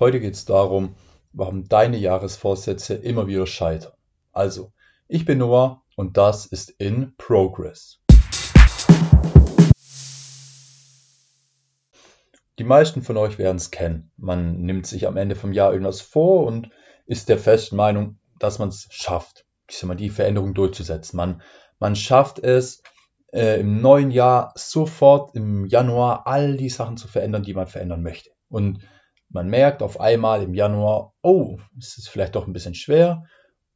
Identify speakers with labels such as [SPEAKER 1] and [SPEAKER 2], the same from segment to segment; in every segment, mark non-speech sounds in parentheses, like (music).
[SPEAKER 1] Heute geht es darum, warum deine Jahresvorsätze immer wieder scheitern. Also, ich bin Noah und das ist In Progress. Die meisten von euch werden es kennen. Man nimmt sich am Ende vom Jahr irgendwas vor und ist der festen Meinung, dass man es schafft, ich sag mal, die Veränderung durchzusetzen. Man, man schafft es, äh, im neuen Jahr sofort im Januar all die Sachen zu verändern, die man verändern möchte. Und man merkt auf einmal im Januar, oh, es ist vielleicht doch ein bisschen schwer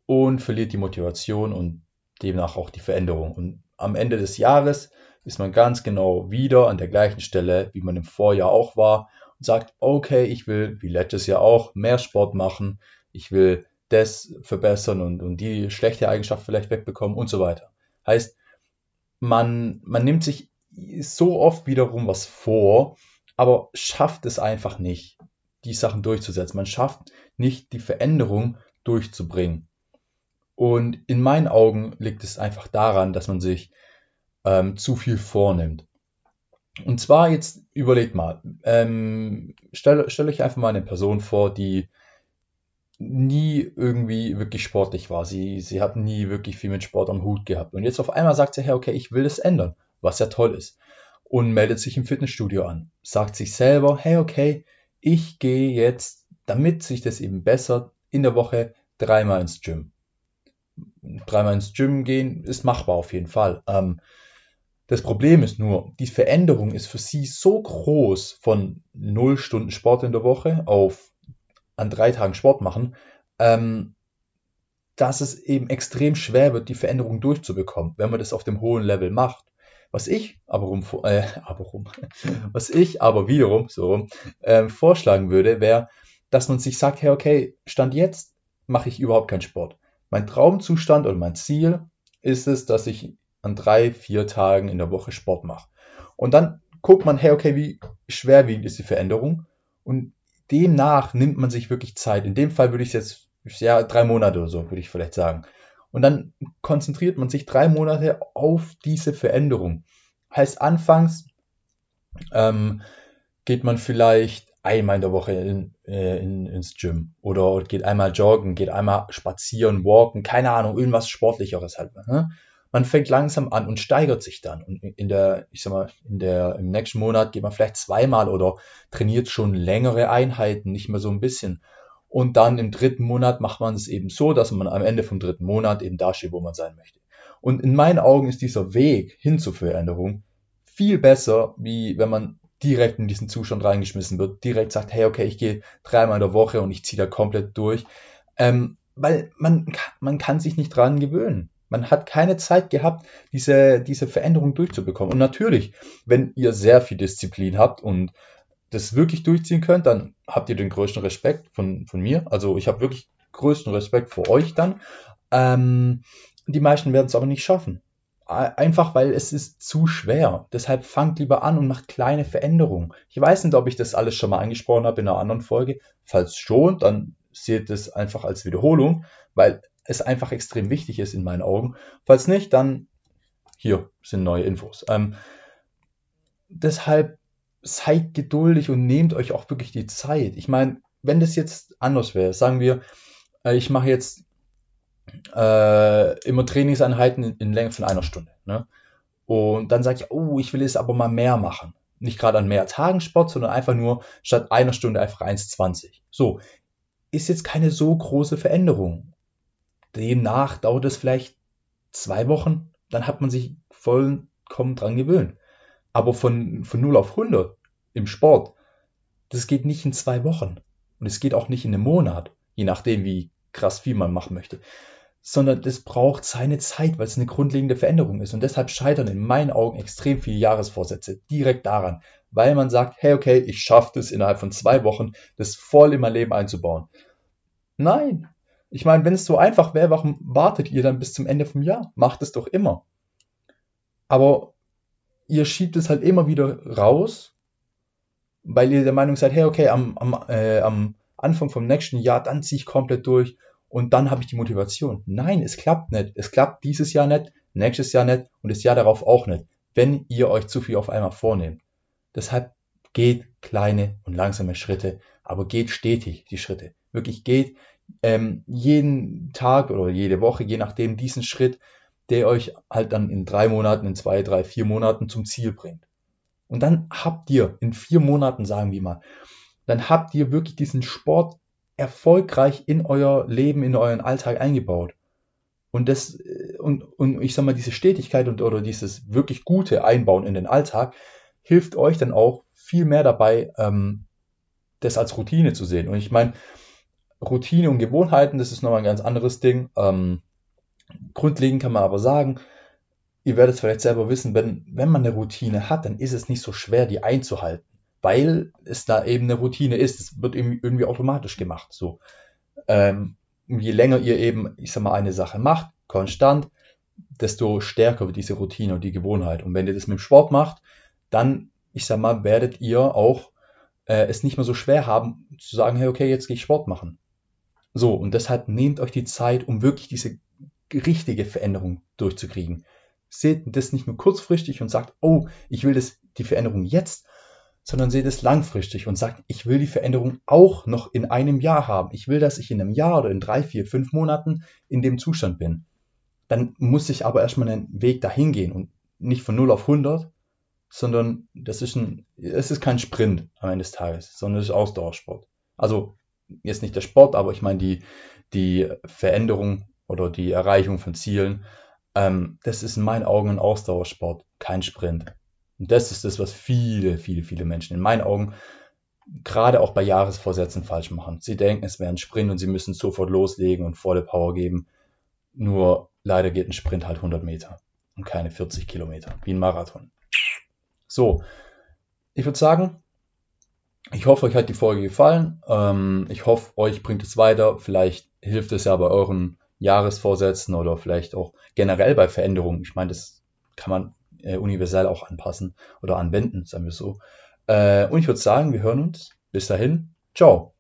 [SPEAKER 1] und verliert die Motivation und demnach auch die Veränderung. Und am Ende des Jahres ist man ganz genau wieder an der gleichen Stelle, wie man im Vorjahr auch war und sagt, okay, ich will, wie letztes Jahr auch, mehr Sport machen, ich will das verbessern und, und die schlechte Eigenschaft vielleicht wegbekommen und so weiter. Heißt, man, man nimmt sich so oft wiederum was vor, aber schafft es einfach nicht, die Sachen durchzusetzen. Man schafft nicht, die Veränderung durchzubringen. Und in meinen Augen liegt es einfach daran, dass man sich ähm, zu viel vornimmt. Und zwar jetzt überlegt mal, ähm, stell, stell euch einfach mal eine Person vor, die nie irgendwie wirklich sportlich war. Sie, sie hat nie wirklich viel mit Sport am Hut gehabt. Und jetzt auf einmal sagt sie, hey, okay, ich will das ändern, was ja toll ist. Und meldet sich im Fitnessstudio an. Sagt sich selber, hey, okay, ich gehe jetzt, damit sich das eben bessert, in der Woche dreimal ins Gym. Dreimal ins Gym gehen ist machbar auf jeden Fall. Ähm, das Problem ist nur, die Veränderung ist für sie so groß von 0 Stunden Sport in der Woche auf an drei Tagen Sport machen, ähm, dass es eben extrem schwer wird, die Veränderung durchzubekommen, wenn man das auf dem hohen Level macht. Was ich aber rum, äh, (laughs) aber rum, was ich aber wiederum so rum, äh, vorschlagen würde, wäre, dass man sich sagt, hey, okay, Stand jetzt mache ich überhaupt keinen Sport. Mein Traumzustand oder mein Ziel ist es, dass ich an drei, vier Tagen in der Woche Sport mache. Und dann guckt man, hey, okay, wie schwerwiegend ist die Veränderung? Und demnach nimmt man sich wirklich Zeit. In dem Fall würde ich jetzt, ja, drei Monate oder so, würde ich vielleicht sagen. Und dann konzentriert man sich drei Monate auf diese Veränderung. Heißt, anfangs ähm, geht man vielleicht einmal in der Woche in, äh, in, ins Gym oder geht einmal joggen, geht einmal spazieren, walken, keine Ahnung, irgendwas Sportlicheres halt. Ne? man fängt langsam an und steigert sich dann. Und in der, ich sag mal, in der, im nächsten Monat geht man vielleicht zweimal oder trainiert schon längere Einheiten, nicht mehr so ein bisschen. Und dann im dritten Monat macht man es eben so, dass man am Ende vom dritten Monat eben da steht, wo man sein möchte. Und in meinen Augen ist dieser Weg hin zur Veränderung viel besser, wie wenn man direkt in diesen Zustand reingeschmissen wird, direkt sagt, hey, okay, ich gehe dreimal in der Woche und ich ziehe da komplett durch. Ähm, weil man, man kann sich nicht dran gewöhnen. Man hat keine Zeit gehabt, diese, diese Veränderung durchzubekommen. Und natürlich, wenn ihr sehr viel Disziplin habt und das wirklich durchziehen könnt, dann habt ihr den größten Respekt von, von mir. Also ich habe wirklich größten Respekt vor euch dann. Ähm, die meisten werden es aber nicht schaffen. Einfach weil es ist zu schwer. Deshalb fangt lieber an und macht kleine Veränderungen. Ich weiß nicht, ob ich das alles schon mal angesprochen habe in einer anderen Folge. Falls schon, dann seht es einfach als Wiederholung, weil es einfach extrem wichtig ist in meinen Augen. Falls nicht, dann hier sind neue Infos. Ähm, deshalb seid geduldig und nehmt euch auch wirklich die Zeit. Ich meine, wenn das jetzt anders wäre, sagen wir, äh, ich mache jetzt äh, immer Trainingseinheiten in, in Länge von einer Stunde. Ne? Und dann sage ich, oh, ich will jetzt aber mal mehr machen. Nicht gerade an mehr Tagen Sport, sondern einfach nur statt einer Stunde einfach 1,20. So, ist jetzt keine so große Veränderung. Demnach dauert es vielleicht zwei Wochen, dann hat man sich vollkommen dran gewöhnt. Aber von, von 0 auf 100 im Sport, das geht nicht in zwei Wochen. Und es geht auch nicht in einem Monat, je nachdem, wie krass viel man machen möchte. Sondern das braucht seine Zeit, weil es eine grundlegende Veränderung ist. Und deshalb scheitern in meinen Augen extrem viele Jahresvorsätze direkt daran, weil man sagt, hey, okay, ich schaffe das innerhalb von zwei Wochen, das voll in mein Leben einzubauen. Nein, ich meine, wenn es so einfach wäre, warum wartet ihr dann bis zum Ende vom Jahr? Macht es doch immer. Aber ihr schiebt es halt immer wieder raus, weil ihr der Meinung seid, hey, okay, am, am, äh, am Anfang vom nächsten Jahr, dann ziehe ich komplett durch und dann habe ich die Motivation. Nein, es klappt nicht. Es klappt dieses Jahr nicht, nächstes Jahr nicht und das Jahr darauf auch nicht, wenn ihr euch zu viel auf einmal vornehmt. Deshalb Geht kleine und langsame Schritte, aber geht stetig die Schritte. Wirklich geht ähm, jeden Tag oder jede Woche, je nachdem, diesen Schritt, der euch halt dann in drei Monaten, in zwei, drei, vier Monaten zum Ziel bringt. Und dann habt ihr in vier Monaten, sagen wir mal, dann habt ihr wirklich diesen Sport erfolgreich in euer Leben, in euren Alltag eingebaut. Und das, und, und ich sag mal, diese Stetigkeit und oder dieses wirklich gute Einbauen in den Alltag hilft euch dann auch viel mehr dabei, ähm, das als Routine zu sehen. Und ich meine, Routine und Gewohnheiten, das ist nochmal ein ganz anderes Ding. Ähm, grundlegend kann man aber sagen, ihr werdet es vielleicht selber wissen, wenn, wenn man eine Routine hat, dann ist es nicht so schwer, die einzuhalten, weil es da eben eine Routine ist. Es wird irgendwie automatisch gemacht. So. Ähm, je länger ihr eben, ich sag mal, eine Sache macht, konstant, desto stärker wird diese Routine und die Gewohnheit. Und wenn ihr das mit dem Sport macht, dann, ich sag mal, werdet ihr auch äh, es nicht mehr so schwer haben, zu sagen, hey, okay, jetzt gehe ich Sport machen. So, und deshalb nehmt euch die Zeit, um wirklich diese richtige Veränderung durchzukriegen. Seht das nicht nur kurzfristig und sagt, oh, ich will das, die Veränderung jetzt, sondern seht es langfristig und sagt, ich will die Veränderung auch noch in einem Jahr haben. Ich will, dass ich in einem Jahr oder in drei, vier, fünf Monaten in dem Zustand bin. Dann muss ich aber erstmal einen Weg dahin gehen und nicht von 0 auf 100, sondern das ist ein, es ist kein Sprint am Ende des Tages, sondern es ist Ausdauersport. Also jetzt nicht der Sport, aber ich meine die, die Veränderung oder die Erreichung von Zielen, ähm, das ist in meinen Augen ein Ausdauersport, kein Sprint. Und das ist das, was viele, viele, viele Menschen in meinen Augen gerade auch bei Jahresvorsätzen falsch machen. Sie denken, es wäre ein Sprint und sie müssen sofort loslegen und volle Power geben. Nur leider geht ein Sprint halt 100 Meter und keine 40 Kilometer, wie ein Marathon. So, ich würde sagen, ich hoffe, euch hat die Folge gefallen. Ähm, ich hoffe, euch bringt es weiter. Vielleicht hilft es ja bei euren Jahresvorsätzen oder vielleicht auch generell bei Veränderungen. Ich meine, das kann man äh, universell auch anpassen oder anwenden, sagen wir so. Äh, und ich würde sagen, wir hören uns. Bis dahin. Ciao.